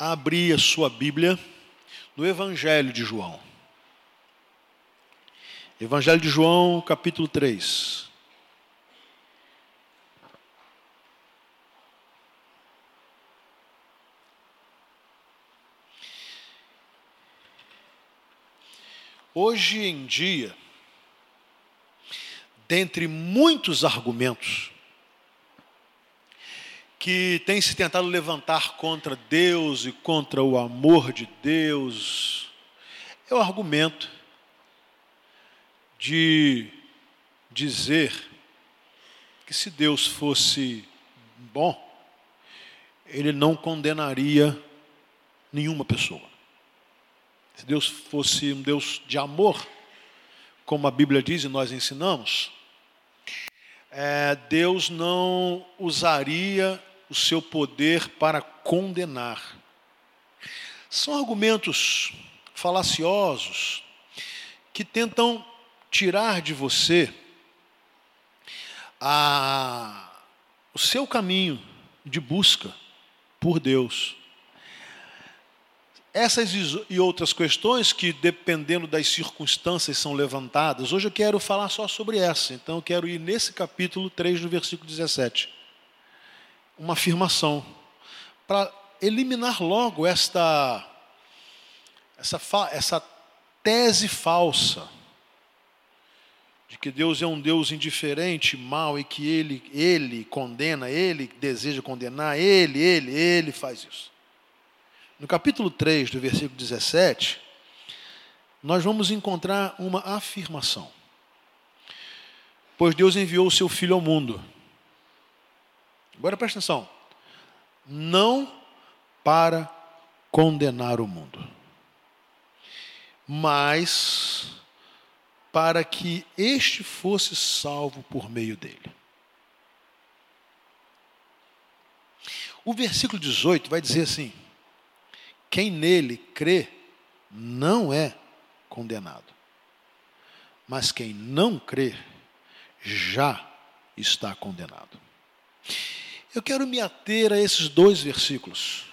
a abrir a sua Bíblia no Evangelho de João. Evangelho de João, capítulo 3. Hoje em dia, dentre muitos argumentos que têm se tentado levantar contra Deus e contra o amor de Deus, é o argumento de dizer que se Deus fosse bom, ele não condenaria nenhuma pessoa. Se Deus fosse um Deus de amor, como a Bíblia diz e nós ensinamos, é, Deus não usaria o seu poder para condenar. São argumentos falaciosos que tentam tirar de você a, o seu caminho de busca por Deus. Essas e outras questões que, dependendo das circunstâncias, são levantadas, hoje eu quero falar só sobre essa. Então, eu quero ir nesse capítulo 3, no versículo 17. Uma afirmação. Para eliminar logo esta, essa, essa tese falsa de que Deus é um Deus indiferente, mau e que ele, ele condena, ele deseja condenar, ele, ele, ele faz isso. No capítulo 3, do versículo 17, nós vamos encontrar uma afirmação. Pois Deus enviou o seu Filho ao mundo. Agora presta atenção. Não para condenar o mundo, mas para que este fosse salvo por meio dele. O versículo 18 vai dizer assim: quem nele crê não é condenado. Mas quem não crê já está condenado. Eu quero me ater a esses dois versículos.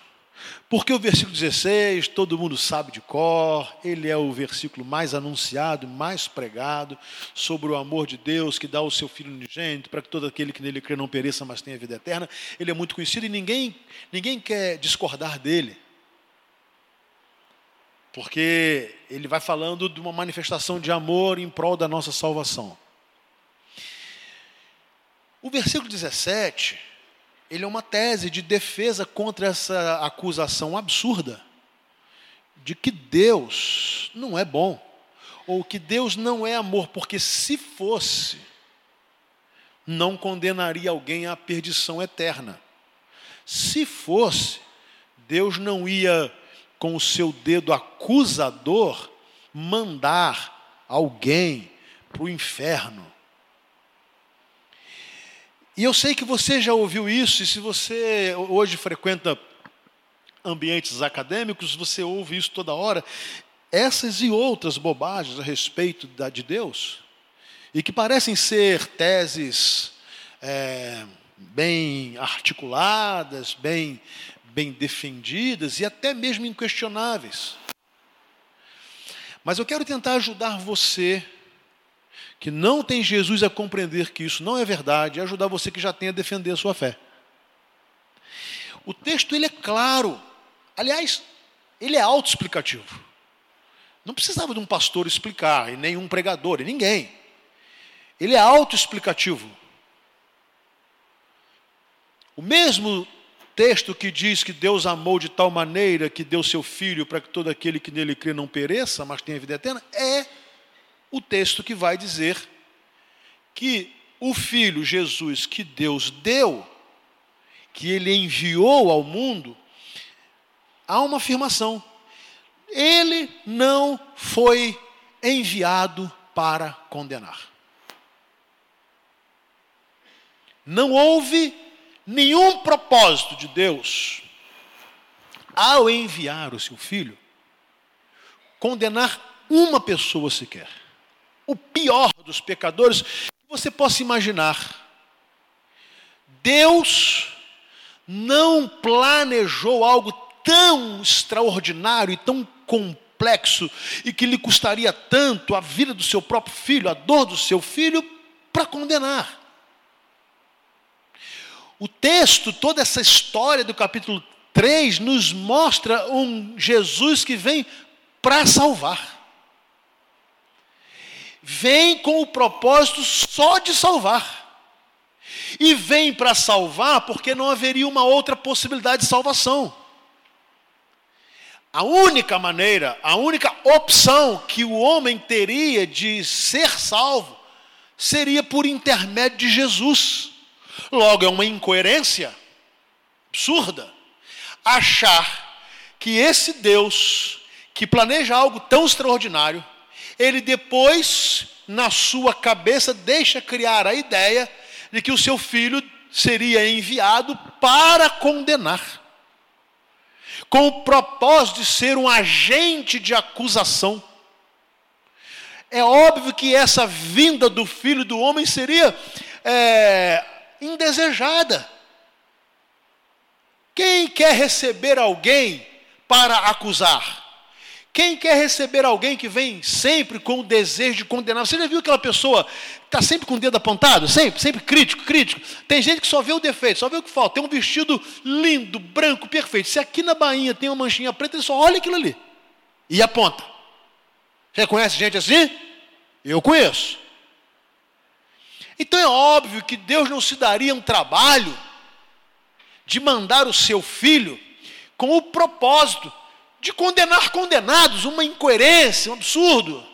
Porque o versículo 16, todo mundo sabe de cor, ele é o versículo mais anunciado, mais pregado sobre o amor de Deus que dá o seu Filho unigênito para que todo aquele que nele crê não pereça, mas tenha vida eterna. Ele é muito conhecido e ninguém, ninguém quer discordar dele porque ele vai falando de uma manifestação de amor em prol da nossa salvação. O versículo 17, ele é uma tese de defesa contra essa acusação absurda de que Deus não é bom, ou que Deus não é amor, porque se fosse, não condenaria alguém à perdição eterna. Se fosse, Deus não ia com o seu dedo acusador, mandar alguém para o inferno. E eu sei que você já ouviu isso, e se você hoje frequenta ambientes acadêmicos, você ouve isso toda hora. Essas e outras bobagens a respeito da, de Deus, e que parecem ser teses é, bem articuladas, bem, bem defendidas e até mesmo inquestionáveis. Mas eu quero tentar ajudar você que não tem Jesus a compreender que isso não é verdade, e ajudar você que já tem a defender a sua fé. O texto ele é claro. Aliás, ele é autoexplicativo. Não precisava de um pastor explicar, e nenhum pregador, e ninguém. Ele é autoexplicativo. O mesmo texto que diz que Deus amou de tal maneira que deu seu filho para que todo aquele que nele crê não pereça, mas tenha vida eterna, é o texto que vai dizer que o filho Jesus que Deus deu, que ele enviou ao mundo, há uma afirmação. Ele não foi enviado para condenar. Não houve nenhum propósito de Deus ao enviar o seu filho condenar uma pessoa sequer. O pior dos pecadores que você possa imaginar. Deus não planejou algo tão extraordinário e tão complexo e que lhe custaria tanto a vida do seu próprio filho, a dor do seu filho, para condenar. O texto, toda essa história do capítulo 3, nos mostra um Jesus que vem para salvar. Vem com o propósito só de salvar. E vem para salvar porque não haveria uma outra possibilidade de salvação. A única maneira, a única opção que o homem teria de ser salvo seria por intermédio de Jesus. Logo, é uma incoerência absurda achar que esse Deus, que planeja algo tão extraordinário, ele depois, na sua cabeça, deixa criar a ideia de que o seu filho seria enviado para condenar, com o propósito de ser um agente de acusação. É óbvio que essa vinda do filho do homem seria é, indesejada. Quem quer receber alguém para acusar? Quem quer receber alguém que vem sempre com o desejo de condenar? Você já viu aquela pessoa que está sempre com o dedo apontado? Sempre, sempre crítico, crítico. Tem gente que só vê o defeito, só vê o que falta. Tem um vestido lindo, branco, perfeito. Se aqui na bainha tem uma manchinha preta, ele só olha aquilo ali e aponta. Você conhece gente assim? Eu conheço. Então é óbvio que Deus não se daria um trabalho de mandar o seu filho com o propósito de condenar condenados, uma incoerência, um absurdo.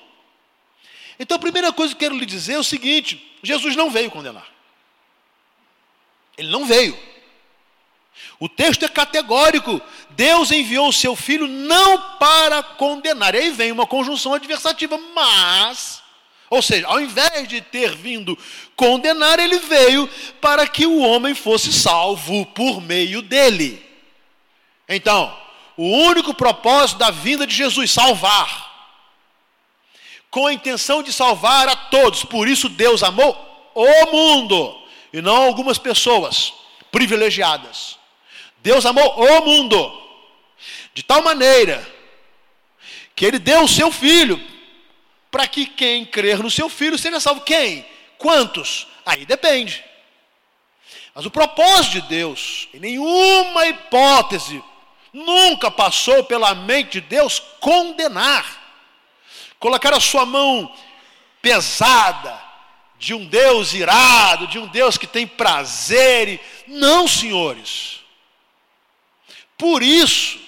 Então a primeira coisa que eu quero lhe dizer é o seguinte: Jesus não veio condenar. Ele não veio. O texto é categórico. Deus enviou o seu filho não para condenar. E aí vem uma conjunção adversativa, mas ou seja, ao invés de ter vindo condenar, ele veio para que o homem fosse salvo por meio dele. Então, o único propósito da vinda de Jesus, salvar. Com a intenção de salvar a todos. Por isso Deus amou o mundo e não algumas pessoas privilegiadas. Deus amou o mundo de tal maneira que ele deu o seu filho para que quem crer no seu filho seja salvo. Quem? Quantos? Aí depende. Mas o propósito de Deus, em nenhuma hipótese, nunca passou pela mente de Deus condenar, colocar a sua mão pesada de um Deus irado, de um Deus que tem prazer. E... Não, senhores. Por isso,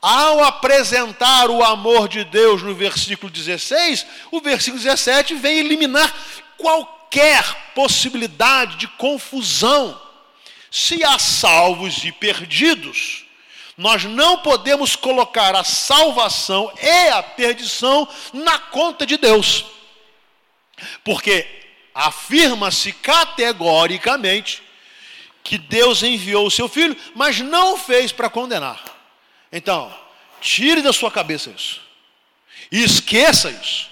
ao apresentar o amor de Deus no versículo 16, o versículo 17 vem eliminar qualquer possibilidade de confusão. Se há salvos e perdidos, nós não podemos colocar a salvação e a perdição na conta de Deus. Porque afirma-se categoricamente que Deus enviou o seu filho, mas não fez para condenar. Então, tire da sua cabeça isso. E esqueça isso.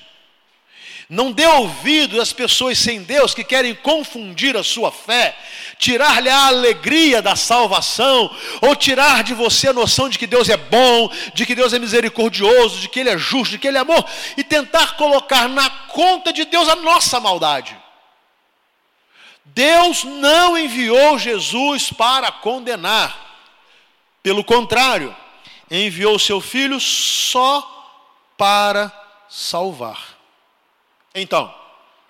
Não dê ouvido às pessoas sem Deus que querem confundir a sua fé, tirar-lhe a alegria da salvação, ou tirar de você a noção de que Deus é bom, de que Deus é misericordioso, de que Ele é justo, de que Ele é amor, e tentar colocar na conta de Deus a nossa maldade. Deus não enviou Jesus para condenar, pelo contrário, enviou seu filho só para salvar. Então,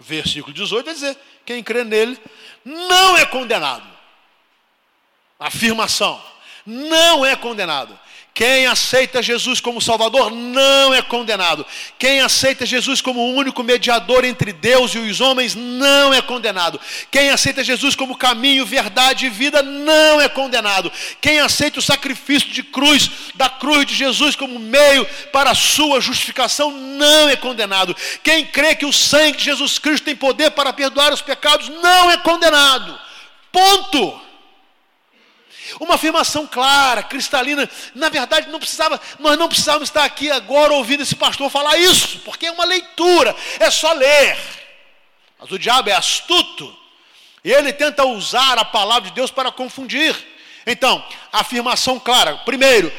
versículo 18 vai dizer: quem crê nele não é condenado. Afirmação: não é condenado. Quem aceita Jesus como Salvador não é condenado. Quem aceita Jesus como o único mediador entre Deus e os homens não é condenado. Quem aceita Jesus como caminho, verdade e vida não é condenado. Quem aceita o sacrifício de cruz, da cruz de Jesus como meio para a sua justificação não é condenado. Quem crê que o sangue de Jesus Cristo tem poder para perdoar os pecados não é condenado. Ponto. Uma afirmação clara, cristalina. Na verdade, não precisava, nós não precisávamos estar aqui agora ouvindo esse pastor falar isso, porque é uma leitura, é só ler. Mas o diabo é astuto e ele tenta usar a palavra de Deus para confundir. Então, afirmação clara. Primeiro,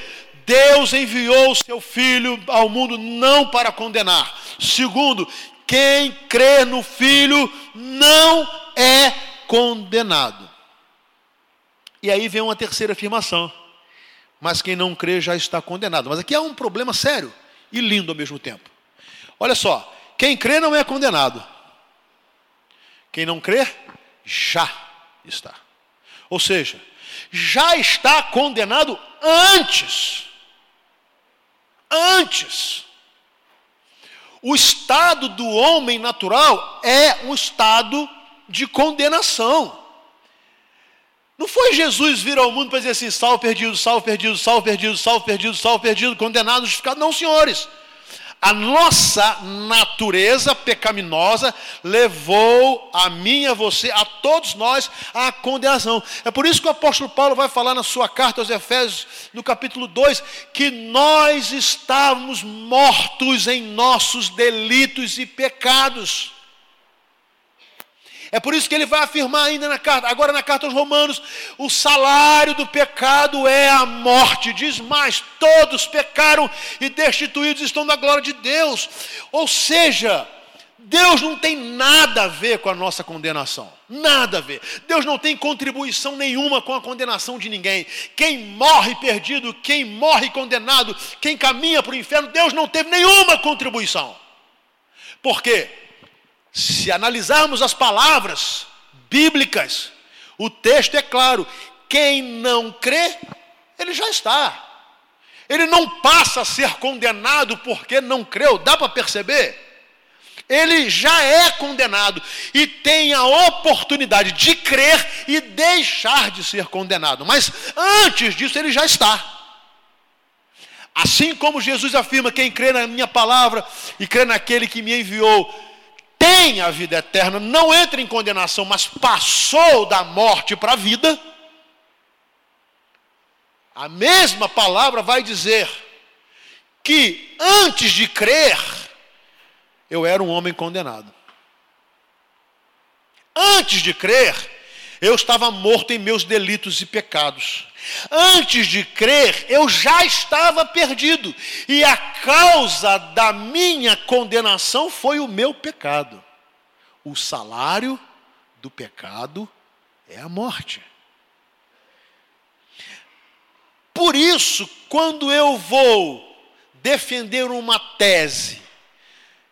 Deus enviou o seu Filho ao mundo não para condenar. Segundo, quem crê no Filho não é condenado. E aí vem uma terceira afirmação. Mas quem não crê já está condenado. Mas aqui há um problema sério e lindo ao mesmo tempo. Olha só, quem crê não é condenado. Quem não crê, já está. Ou seja, já está condenado antes. Antes. O estado do homem natural é um estado de condenação. Não foi Jesus vir ao mundo para dizer assim: salvo perdido, salvo perdido, salvo perdido, salvo perdido, salvo perdido, condenado, justificado. Não, senhores. A nossa natureza pecaminosa levou a mim, a você, a todos nós à condenação. É por isso que o apóstolo Paulo vai falar na sua carta aos Efésios, no capítulo 2, que nós estávamos mortos em nossos delitos e pecados. É por isso que ele vai afirmar ainda na carta, agora na carta aos Romanos, o salário do pecado é a morte. Diz mais: todos pecaram e destituídos estão da glória de Deus. Ou seja, Deus não tem nada a ver com a nossa condenação. Nada a ver. Deus não tem contribuição nenhuma com a condenação de ninguém. Quem morre perdido, quem morre condenado, quem caminha para o inferno, Deus não teve nenhuma contribuição. Por quê? Se analisarmos as palavras bíblicas, o texto é claro: quem não crê, ele já está. Ele não passa a ser condenado porque não creu, dá para perceber? Ele já é condenado e tem a oportunidade de crer e deixar de ser condenado, mas antes disso ele já está. Assim como Jesus afirma: quem crê na minha palavra e crê naquele que me enviou, tem a vida eterna, não entra em condenação, mas passou da morte para a vida, a mesma palavra vai dizer que antes de crer, eu era um homem condenado. Antes de crer, eu estava morto em meus delitos e pecados. Antes de crer, eu já estava perdido, e a causa da minha condenação foi o meu pecado. O salário do pecado é a morte. Por isso, quando eu vou defender uma tese,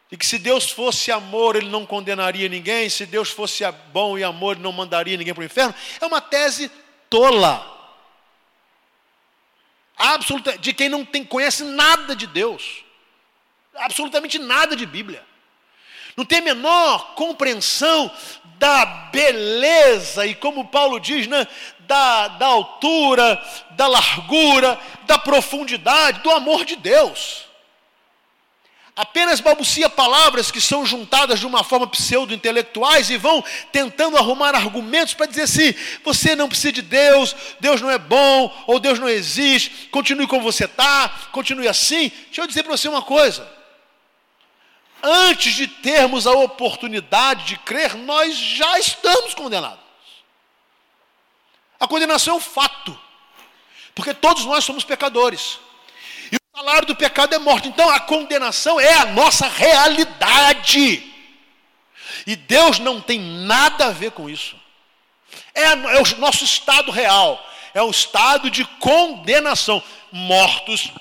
de que se Deus fosse amor, ele não condenaria ninguém, se Deus fosse bom e amor, ele não mandaria ninguém para o inferno, é uma tese tola. Absoluta, de quem não tem, conhece nada de Deus, absolutamente nada de Bíblia não tem a menor compreensão da beleza, e como Paulo diz, né, da, da altura, da largura, da profundidade, do amor de Deus. Apenas balbucia palavras que são juntadas de uma forma pseudo-intelectuais e vão tentando arrumar argumentos para dizer assim: você não precisa de Deus, Deus não é bom, ou Deus não existe, continue como você está, continue assim. Deixa eu dizer para você uma coisa antes de termos a oportunidade de crer, nós já estamos condenados. A condenação é um fato, porque todos nós somos pecadores. O salário do pecado é morte. Então a condenação é a nossa realidade. E Deus não tem nada a ver com isso. É, é o nosso estado real. É o estado de condenação. Mortos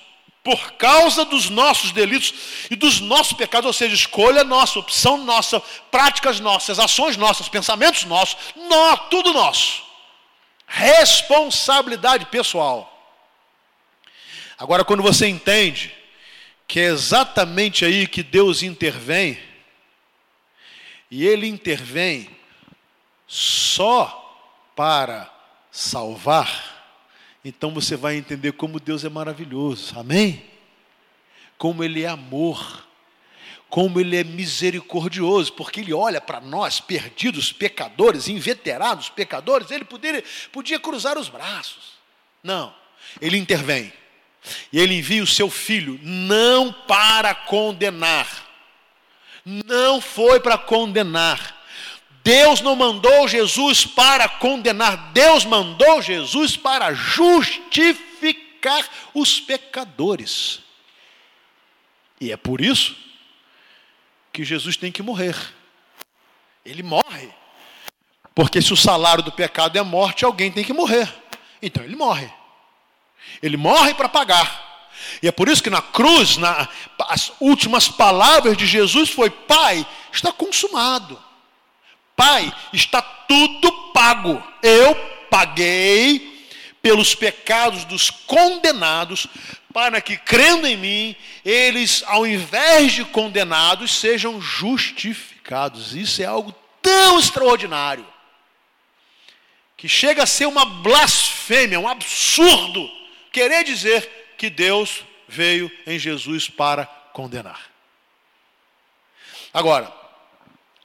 por causa dos nossos delitos e dos nossos pecados, ou seja, escolha nossa, opção nossa, práticas nossas, ações nossas, pensamentos nossos, nó, tudo nosso. Responsabilidade pessoal. Agora, quando você entende que é exatamente aí que Deus intervém, e Ele intervém só para salvar, então você vai entender como Deus é maravilhoso. Amém? Como Ele é amor. Como Ele é misericordioso, porque Ele olha para nós, perdidos, pecadores, inveterados, pecadores, Ele poderia, podia cruzar os braços. Não, Ele intervém. E Ele envia o seu filho, não para condenar, não foi para condenar, Deus não mandou Jesus para condenar, Deus mandou Jesus para justificar. os pecadores. E é por isso que Jesus tem que morrer. Ele morre. Porque se o salário do pecado é morte, alguém tem que morrer. Então ele morre. Ele morre para pagar. E é por isso que na cruz, na, as últimas palavras de Jesus foi: Pai, está consumado. Pai, está tudo pago. Eu paguei pelos pecados dos condenados, para que, crendo em mim, eles, ao invés de condenados, sejam justificados. Isso é algo tão extraordinário que chega a ser uma blasfêmia, um absurdo querer dizer que Deus veio em Jesus para condenar. Agora,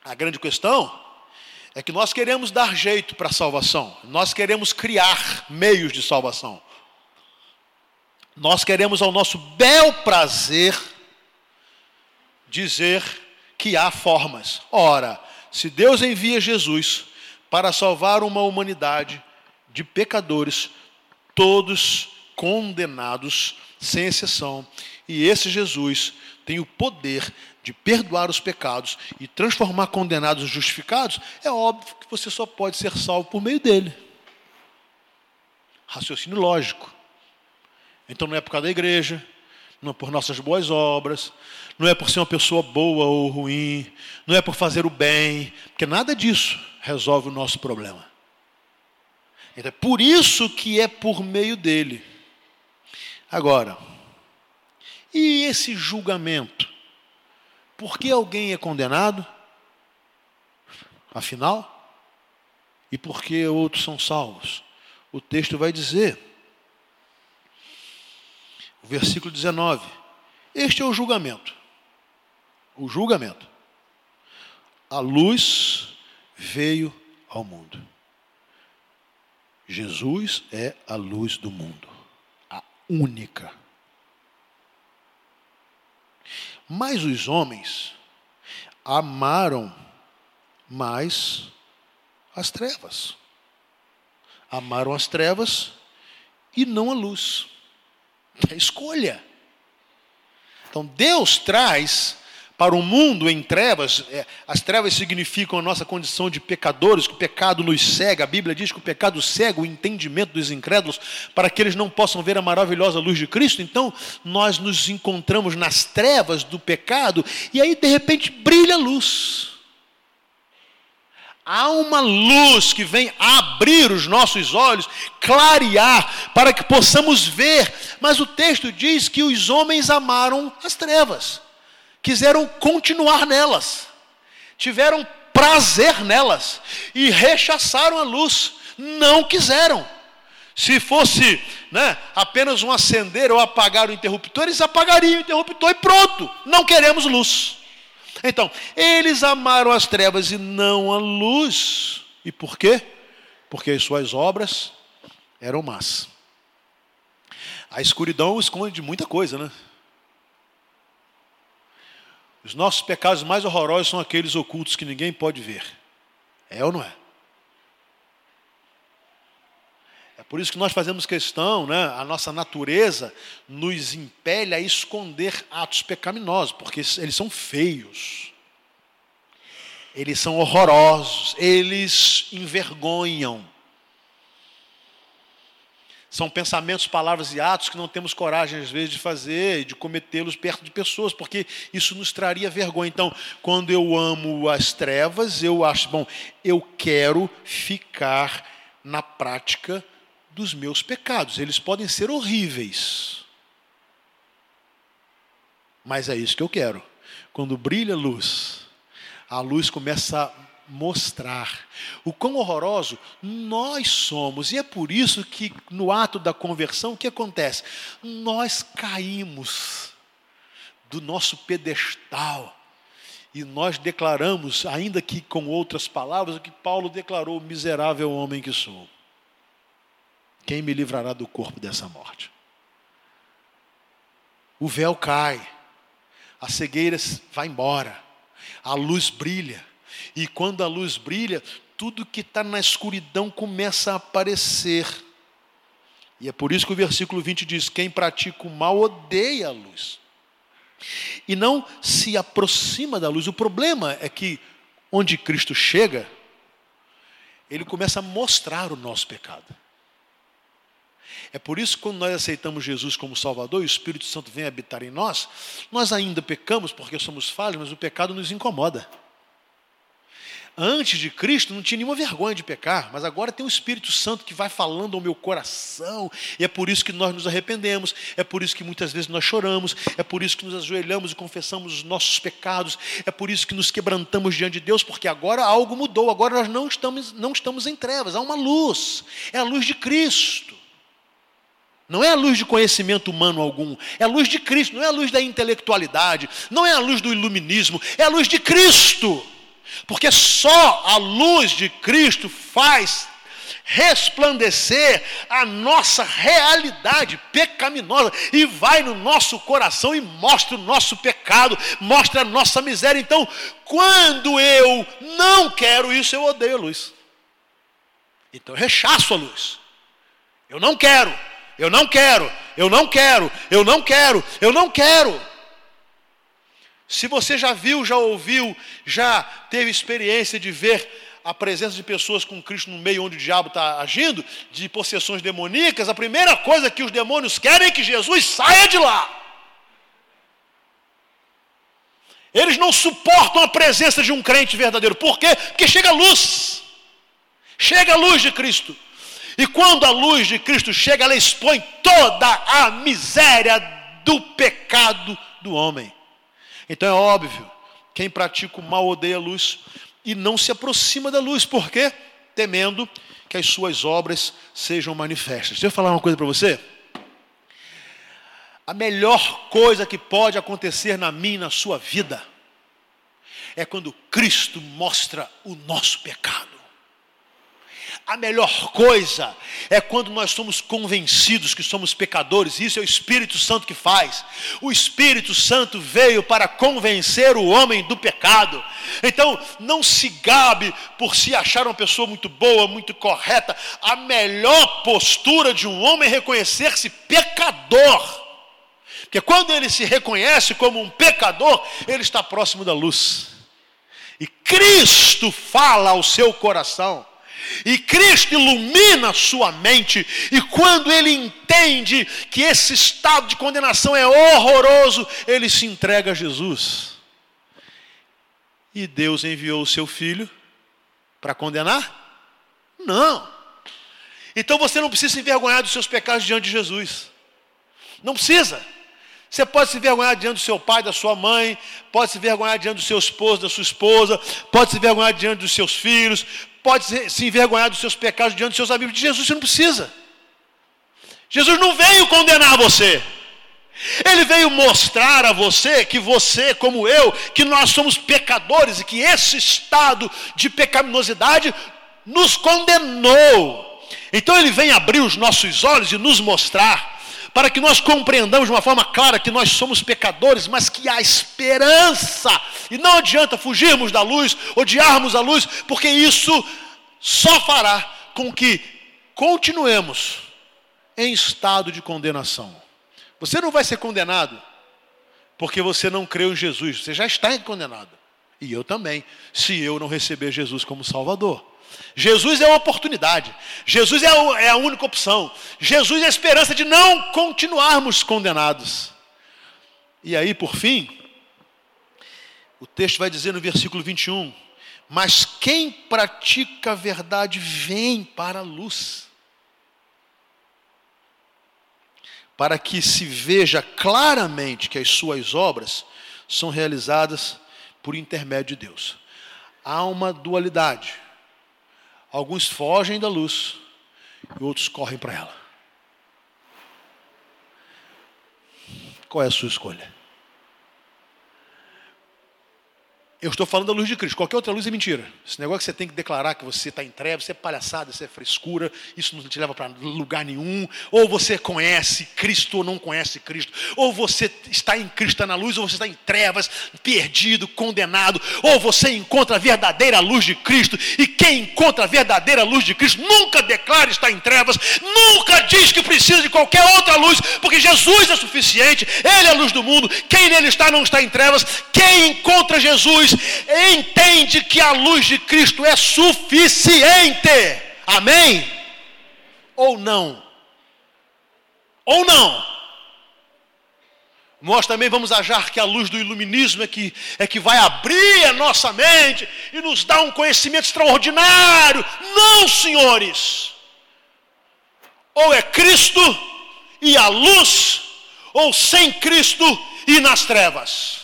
a grande questão é que nós queremos dar jeito para a salvação, nós queremos criar meios de salvação. Nós queremos, ao nosso bel prazer, dizer que há formas. Ora, se Deus envia Jesus para salvar uma humanidade de pecadores, todos condenados, sem exceção, e esse Jesus tem o poder de perdoar os pecados e transformar condenados em justificados, é óbvio que você só pode ser salvo por meio dele. Raciocínio lógico. Então não é por causa da igreja, não é por nossas boas obras, não é por ser uma pessoa boa ou ruim, não é por fazer o bem, porque nada disso resolve o nosso problema. Então é por isso que é por meio dele. Agora, e esse julgamento? Por que alguém é condenado? Afinal, e por que outros são salvos? O texto vai dizer, o versículo 19: Este é o julgamento. O julgamento. A luz veio ao mundo. Jesus é a luz do mundo, única. Mas os homens amaram mais as trevas. Amaram as trevas e não a luz. É escolha. Então Deus traz para o mundo em trevas, é, as trevas significam a nossa condição de pecadores, que o pecado nos cega. A Bíblia diz que o pecado cega o entendimento dos incrédulos, para que eles não possam ver a maravilhosa luz de Cristo. Então, nós nos encontramos nas trevas do pecado, e aí de repente brilha a luz. Há uma luz que vem abrir os nossos olhos, clarear, para que possamos ver. Mas o texto diz que os homens amaram as trevas quiseram continuar nelas, tiveram prazer nelas e rechaçaram a luz, não quiseram. Se fosse né, apenas um acender ou apagar o interruptor, eles apagariam o interruptor e pronto, não queremos luz. Então, eles amaram as trevas e não a luz. E por quê? Porque as suas obras eram más. A escuridão esconde muita coisa, né? Os nossos pecados mais horrorosos são aqueles ocultos que ninguém pode ver. É ou não é? É por isso que nós fazemos questão, né? a nossa natureza nos impele a esconder atos pecaminosos, porque eles são feios, eles são horrorosos, eles envergonham. São pensamentos, palavras e atos que não temos coragem, às vezes, de fazer, de cometê-los perto de pessoas, porque isso nos traria vergonha. Então, quando eu amo as trevas, eu acho, bom, eu quero ficar na prática dos meus pecados. Eles podem ser horríveis, mas é isso que eu quero. Quando brilha a luz, a luz começa a mostrar o quão horroroso nós somos. E é por isso que no ato da conversão, o que acontece? Nós caímos do nosso pedestal e nós declaramos, ainda que com outras palavras, o que Paulo declarou: miserável homem que sou. Quem me livrará do corpo dessa morte? O véu cai, a cegueira vai embora, a luz brilha, e quando a luz brilha, tudo que está na escuridão começa a aparecer. E é por isso que o versículo 20 diz: Quem pratica o mal odeia a luz. E não se aproxima da luz. O problema é que, onde Cristo chega, ele começa a mostrar o nosso pecado. É por isso que quando nós aceitamos Jesus como Salvador e o Espírito Santo vem habitar em nós, nós ainda pecamos porque somos falhos, mas o pecado nos incomoda. Antes de Cristo não tinha nenhuma vergonha de pecar, mas agora tem o Espírito Santo que vai falando ao meu coração, e é por isso que nós nos arrependemos, é por isso que muitas vezes nós choramos, é por isso que nos ajoelhamos e confessamos os nossos pecados, é por isso que nos quebrantamos diante de Deus, porque agora algo mudou, agora nós não estamos, não estamos em trevas, há uma luz, é a luz de Cristo. Não é a luz de conhecimento humano algum, é a luz de Cristo, não é a luz da intelectualidade, não é a luz do iluminismo, é a luz de Cristo. Porque só a luz de Cristo faz resplandecer a nossa realidade pecaminosa e vai no nosso coração e mostra o nosso pecado, mostra a nossa miséria. Então, quando eu não quero isso, eu odeio a luz. Então, eu rechaço a luz. Eu não quero, eu não quero, eu não quero, eu não quero, eu não quero. Se você já viu, já ouviu, já teve experiência de ver a presença de pessoas com Cristo no meio onde o diabo está agindo, de possessões demoníacas, a primeira coisa que os demônios querem é que Jesus saia de lá. Eles não suportam a presença de um crente verdadeiro. Por quê? Porque chega a luz. Chega a luz de Cristo. E quando a luz de Cristo chega, ela expõe toda a miséria do pecado do homem. Então é óbvio, quem pratica o mal odeia a luz e não se aproxima da luz, por quê? Temendo que as suas obras sejam manifestas. Deixa eu falar uma coisa para você. A melhor coisa que pode acontecer na minha e na sua vida é quando Cristo mostra o nosso pecado. A melhor coisa é quando nós somos convencidos que somos pecadores, isso é o Espírito Santo que faz. O Espírito Santo veio para convencer o homem do pecado. Então, não se gabe por se achar uma pessoa muito boa, muito correta. A melhor postura de um homem é reconhecer-se pecador. Porque quando ele se reconhece como um pecador, ele está próximo da luz. E Cristo fala ao seu coração. E Cristo ilumina a sua mente, e quando ele entende que esse estado de condenação é horroroso, ele se entrega a Jesus. E Deus enviou o seu filho para condenar? Não. Então você não precisa se envergonhar dos seus pecados diante de Jesus. Não precisa. Você pode se envergonhar diante do seu pai, da sua mãe, pode se envergonhar diante do seu esposo, da sua esposa, pode se envergonhar diante dos seus filhos, pode se envergonhar dos seus pecados diante dos seus amigos. De Jesus você não precisa. Jesus não veio condenar você. Ele veio mostrar a você que você, como eu, que nós somos pecadores e que esse estado de pecaminosidade nos condenou. Então ele vem abrir os nossos olhos e nos mostrar para que nós compreendamos de uma forma clara que nós somos pecadores, mas que há esperança. E não adianta fugirmos da luz, odiarmos a luz, porque isso só fará com que continuemos em estado de condenação. Você não vai ser condenado porque você não creu em Jesus, você já está condenado. E eu também, se eu não receber Jesus como Salvador. Jesus é a oportunidade, Jesus é a, é a única opção, Jesus é a esperança de não continuarmos condenados. E aí, por fim, o texto vai dizer no versículo 21: Mas quem pratica a verdade vem para a luz, para que se veja claramente que as suas obras são realizadas por intermédio de Deus. Há uma dualidade Alguns fogem da luz e outros correm para ela. Qual é a sua escolha? Eu estou falando da luz de Cristo. Qualquer outra luz é mentira. Esse negócio que você tem que declarar que você está em trevas, isso é palhaçada, isso é frescura, isso não te leva para lugar nenhum. Ou você conhece Cristo ou não conhece Cristo. Ou você está em Cristo, está na luz, ou você está em trevas, perdido, condenado. Ou você encontra a verdadeira luz de Cristo. E quem encontra a verdadeira luz de Cristo nunca declara estar em trevas, nunca diz que precisa de qualquer outra luz, porque Jesus é suficiente, Ele é a luz do mundo. Quem nele está não está em trevas. Quem encontra Jesus entende que a luz de Cristo é suficiente. Amém? Ou não? Ou não? Nós também vamos achar que a luz do iluminismo é que, é que vai abrir a nossa mente e nos dar um conhecimento extraordinário. Não, senhores. Ou é Cristo e a luz, ou sem Cristo e nas trevas.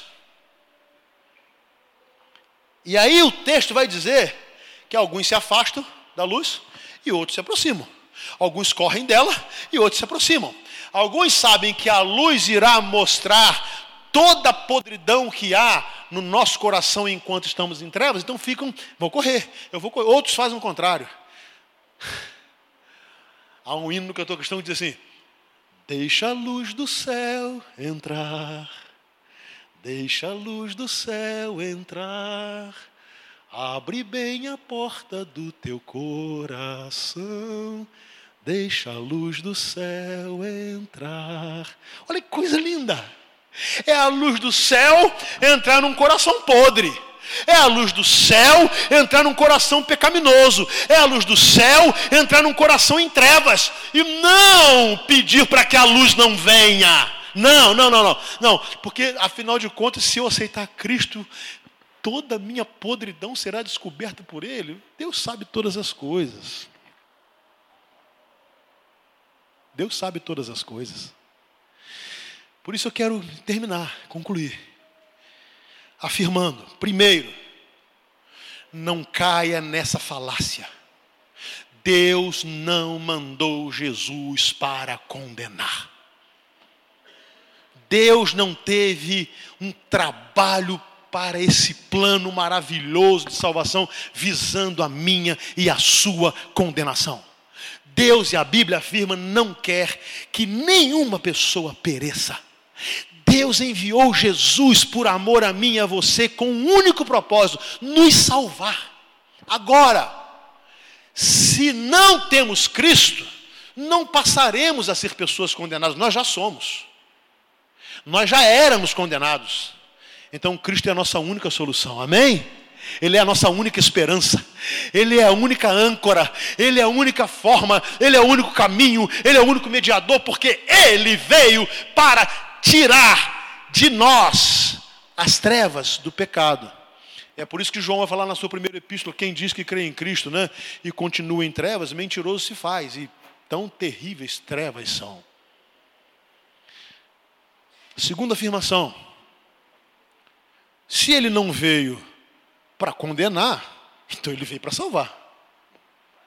E aí o texto vai dizer que alguns se afastam da luz e outros se aproximam. Alguns correm dela e outros se aproximam. Alguns sabem que a luz irá mostrar toda a podridão que há no nosso coração enquanto estamos em trevas, então ficam, vão correr, eu vou correr. Outros fazem o contrário. Há um hino no cantor cristão que diz assim: Deixa a luz do céu entrar Deixa a luz do céu entrar, abre bem a porta do teu coração. Deixa a luz do céu entrar. Olha que coisa linda! É a luz do céu entrar num coração podre. É a luz do céu entrar num coração pecaminoso. É a luz do céu entrar num coração em trevas. E não pedir para que a luz não venha. Não, não, não, não. Não, porque afinal de contas, se eu aceitar Cristo, toda minha podridão será descoberta por Ele. Deus sabe todas as coisas. Deus sabe todas as coisas. Por isso eu quero terminar, concluir, afirmando: primeiro, não caia nessa falácia. Deus não mandou Jesus para condenar. Deus não teve um trabalho para esse plano maravilhoso de salvação visando a minha e a sua condenação. Deus e a Bíblia afirma não quer que nenhuma pessoa pereça. Deus enviou Jesus por amor a mim e a você com um único propósito: nos salvar. Agora, se não temos Cristo, não passaremos a ser pessoas condenadas, nós já somos. Nós já éramos condenados. Então Cristo é a nossa única solução. Amém? Ele é a nossa única esperança, Ele é a única âncora, Ele é a única forma, Ele é o único caminho, Ele é o único mediador, porque Ele veio para tirar de nós as trevas do pecado. É por isso que João vai falar na sua primeira epístola: quem diz que crê em Cristo né, e continua em trevas, mentiroso se faz, e tão terríveis trevas são. Segunda afirmação: se ele não veio para condenar, então ele veio para salvar.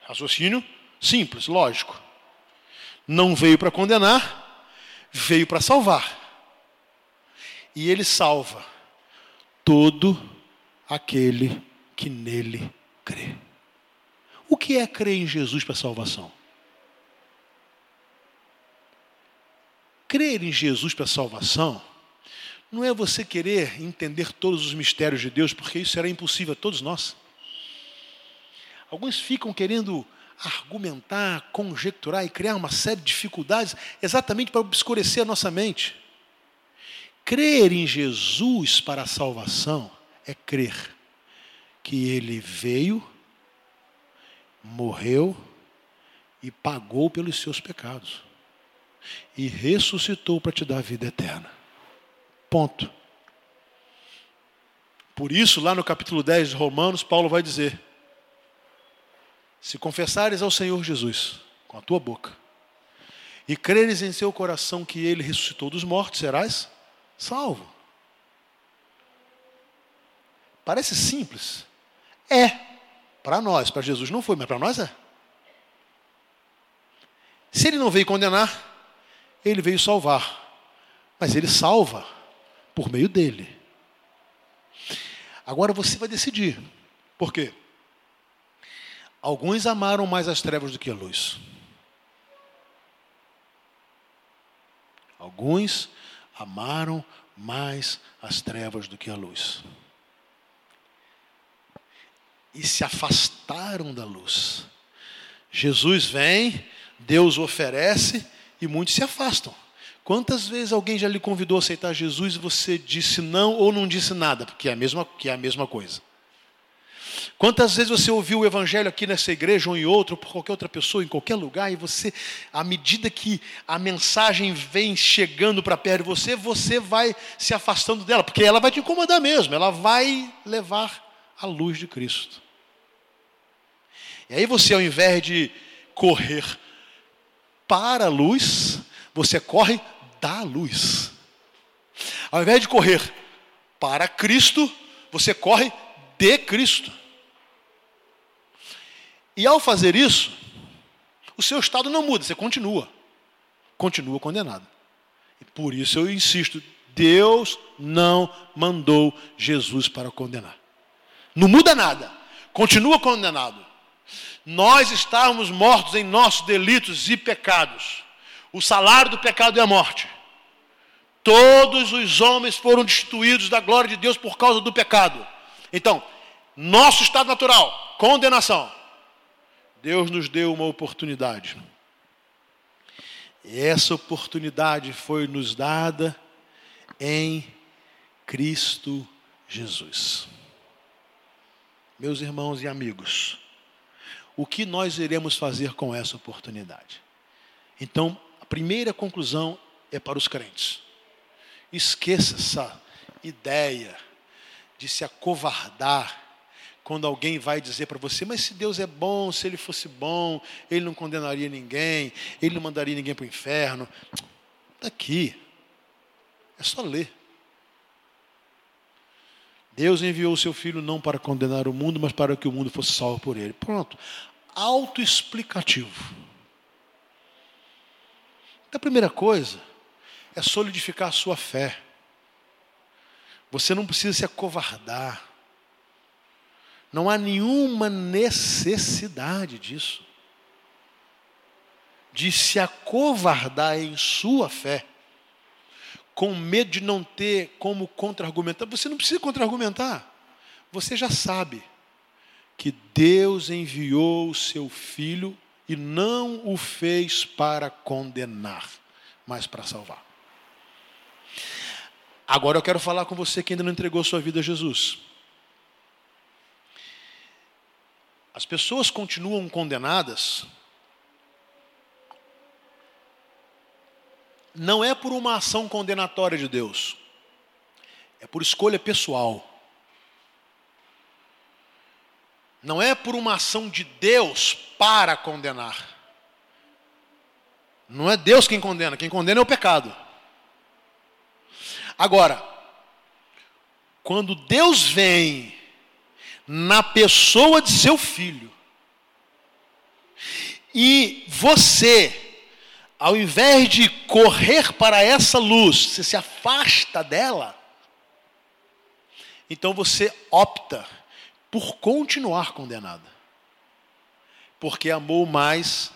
Raciocínio simples, lógico. Não veio para condenar, veio para salvar. E ele salva todo aquele que nele crê. O que é crer em Jesus para salvação? Crer em Jesus para salvação não é você querer entender todos os mistérios de Deus, porque isso será impossível a todos nós. Alguns ficam querendo argumentar, conjecturar e criar uma série de dificuldades exatamente para obscurecer a nossa mente. Crer em Jesus para a salvação é crer que ele veio, morreu e pagou pelos seus pecados e ressuscitou para te dar a vida eterna. Ponto. Por isso, lá no capítulo 10 de Romanos, Paulo vai dizer: Se confessares ao Senhor Jesus com a tua boca e creres em seu coração que ele ressuscitou dos mortos, serás salvo. Parece simples. É. Para nós, para Jesus não foi, mas para nós é. Se ele não veio condenar, ele veio salvar. Mas ele salva por meio dele. Agora você vai decidir. Por quê? Alguns amaram mais as trevas do que a luz. Alguns amaram mais as trevas do que a luz. E se afastaram da luz. Jesus vem, Deus oferece e muitos se afastam. Quantas vezes alguém já lhe convidou a aceitar Jesus e você disse não ou não disse nada, porque é a mesma, que é a mesma coisa? Quantas vezes você ouviu o evangelho aqui nessa igreja ou em outra, ou por qualquer outra pessoa, em qualquer lugar, e você, à medida que a mensagem vem chegando para perto de você, você vai se afastando dela, porque ela vai te incomodar mesmo, ela vai levar a luz de Cristo. E aí você, ao invés de correr para a luz, você corre da luz. Ao invés de correr para Cristo, você corre de Cristo. E ao fazer isso, o seu estado não muda, você continua. Continua condenado. E por isso eu insisto: Deus não mandou Jesus para condenar. Não muda nada, continua condenado nós estávamos mortos em nossos delitos e pecados. O salário do pecado é a morte. Todos os homens foram destituídos da glória de Deus por causa do pecado. Então, nosso estado natural, condenação. Deus nos deu uma oportunidade. E essa oportunidade foi nos dada em Cristo Jesus. Meus irmãos e amigos, o que nós iremos fazer com essa oportunidade. Então, a primeira conclusão é para os crentes. Esqueça essa ideia de se acovardar quando alguém vai dizer para você, mas se Deus é bom, se Ele fosse bom, Ele não condenaria ninguém, Ele não mandaria ninguém para o inferno. Está aqui. É só ler. Deus enviou o seu Filho não para condenar o mundo, mas para que o mundo fosse salvo por ele. Pronto. Autoexplicativo. Então, a primeira coisa é solidificar a sua fé. Você não precisa se acovardar. Não há nenhuma necessidade disso. De se acovardar em sua fé com medo de não ter como contra-argumentar. Você não precisa contra-argumentar. Você já sabe que Deus enviou o seu filho e não o fez para condenar, mas para salvar. Agora eu quero falar com você que ainda não entregou sua vida a Jesus. As pessoas continuam condenadas não é por uma ação condenatória de Deus, é por escolha pessoal. Não é por uma ação de Deus para condenar. Não é Deus quem condena, quem condena é o pecado. Agora, quando Deus vem na pessoa de seu filho, e você ao invés de correr para essa luz, você se afasta dela, então você opta por continuar condenada. Porque amou mais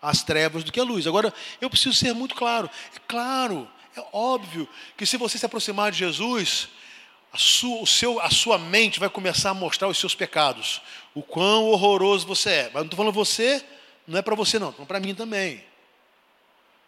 as trevas do que a luz. Agora, eu preciso ser muito claro. É claro, é óbvio que se você se aproximar de Jesus, a sua, o seu, a sua mente vai começar a mostrar os seus pecados. O quão horroroso você é. Mas não estou falando você, não é para você não, é para mim também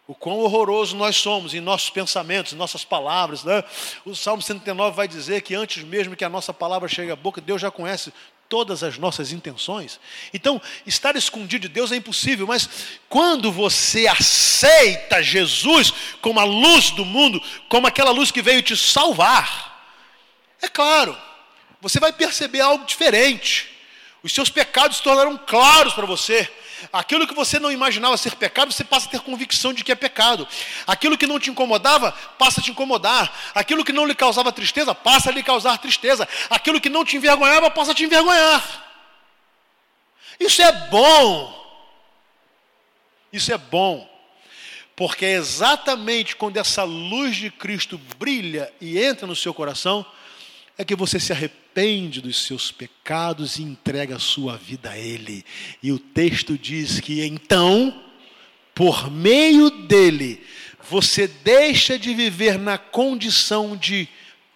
o quão horroroso nós somos em nossos pensamentos, em nossas palavras. Né? O Salmo 109 vai dizer que antes mesmo que a nossa palavra chegue à boca, Deus já conhece todas as nossas intenções. Então, estar escondido de Deus é impossível, mas quando você aceita Jesus como a luz do mundo, como aquela luz que veio te salvar, é claro, você vai perceber algo diferente. Os seus pecados se tornaram claros para você. Aquilo que você não imaginava ser pecado, você passa a ter convicção de que é pecado. Aquilo que não te incomodava, passa a te incomodar. Aquilo que não lhe causava tristeza, passa a lhe causar tristeza. Aquilo que não te envergonhava, passa a te envergonhar. Isso é bom. Isso é bom. Porque é exatamente quando essa luz de Cristo brilha e entra no seu coração, é que você se arrepende arrepende dos seus pecados e entrega a sua vida a Ele. E o texto diz que então, por meio dele, você deixa de viver na condição de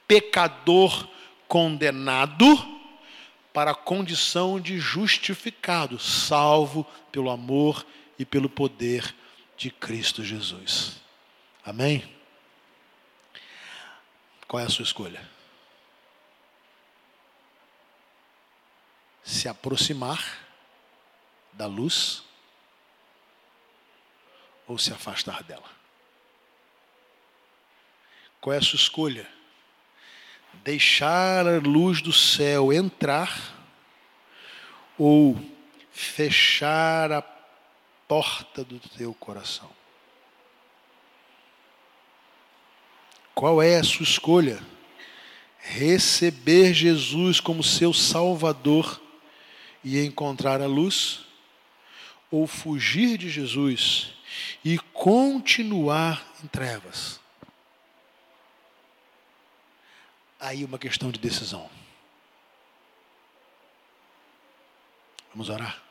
pecador condenado para a condição de justificado, salvo pelo amor e pelo poder de Cristo Jesus. Amém? Qual é a sua escolha? Se aproximar da luz ou se afastar dela? Qual é a sua escolha? Deixar a luz do céu entrar ou fechar a porta do teu coração? Qual é a sua escolha? Receber Jesus como seu Salvador e encontrar a luz? Ou fugir de Jesus e continuar em trevas? Aí uma questão de decisão. Vamos orar?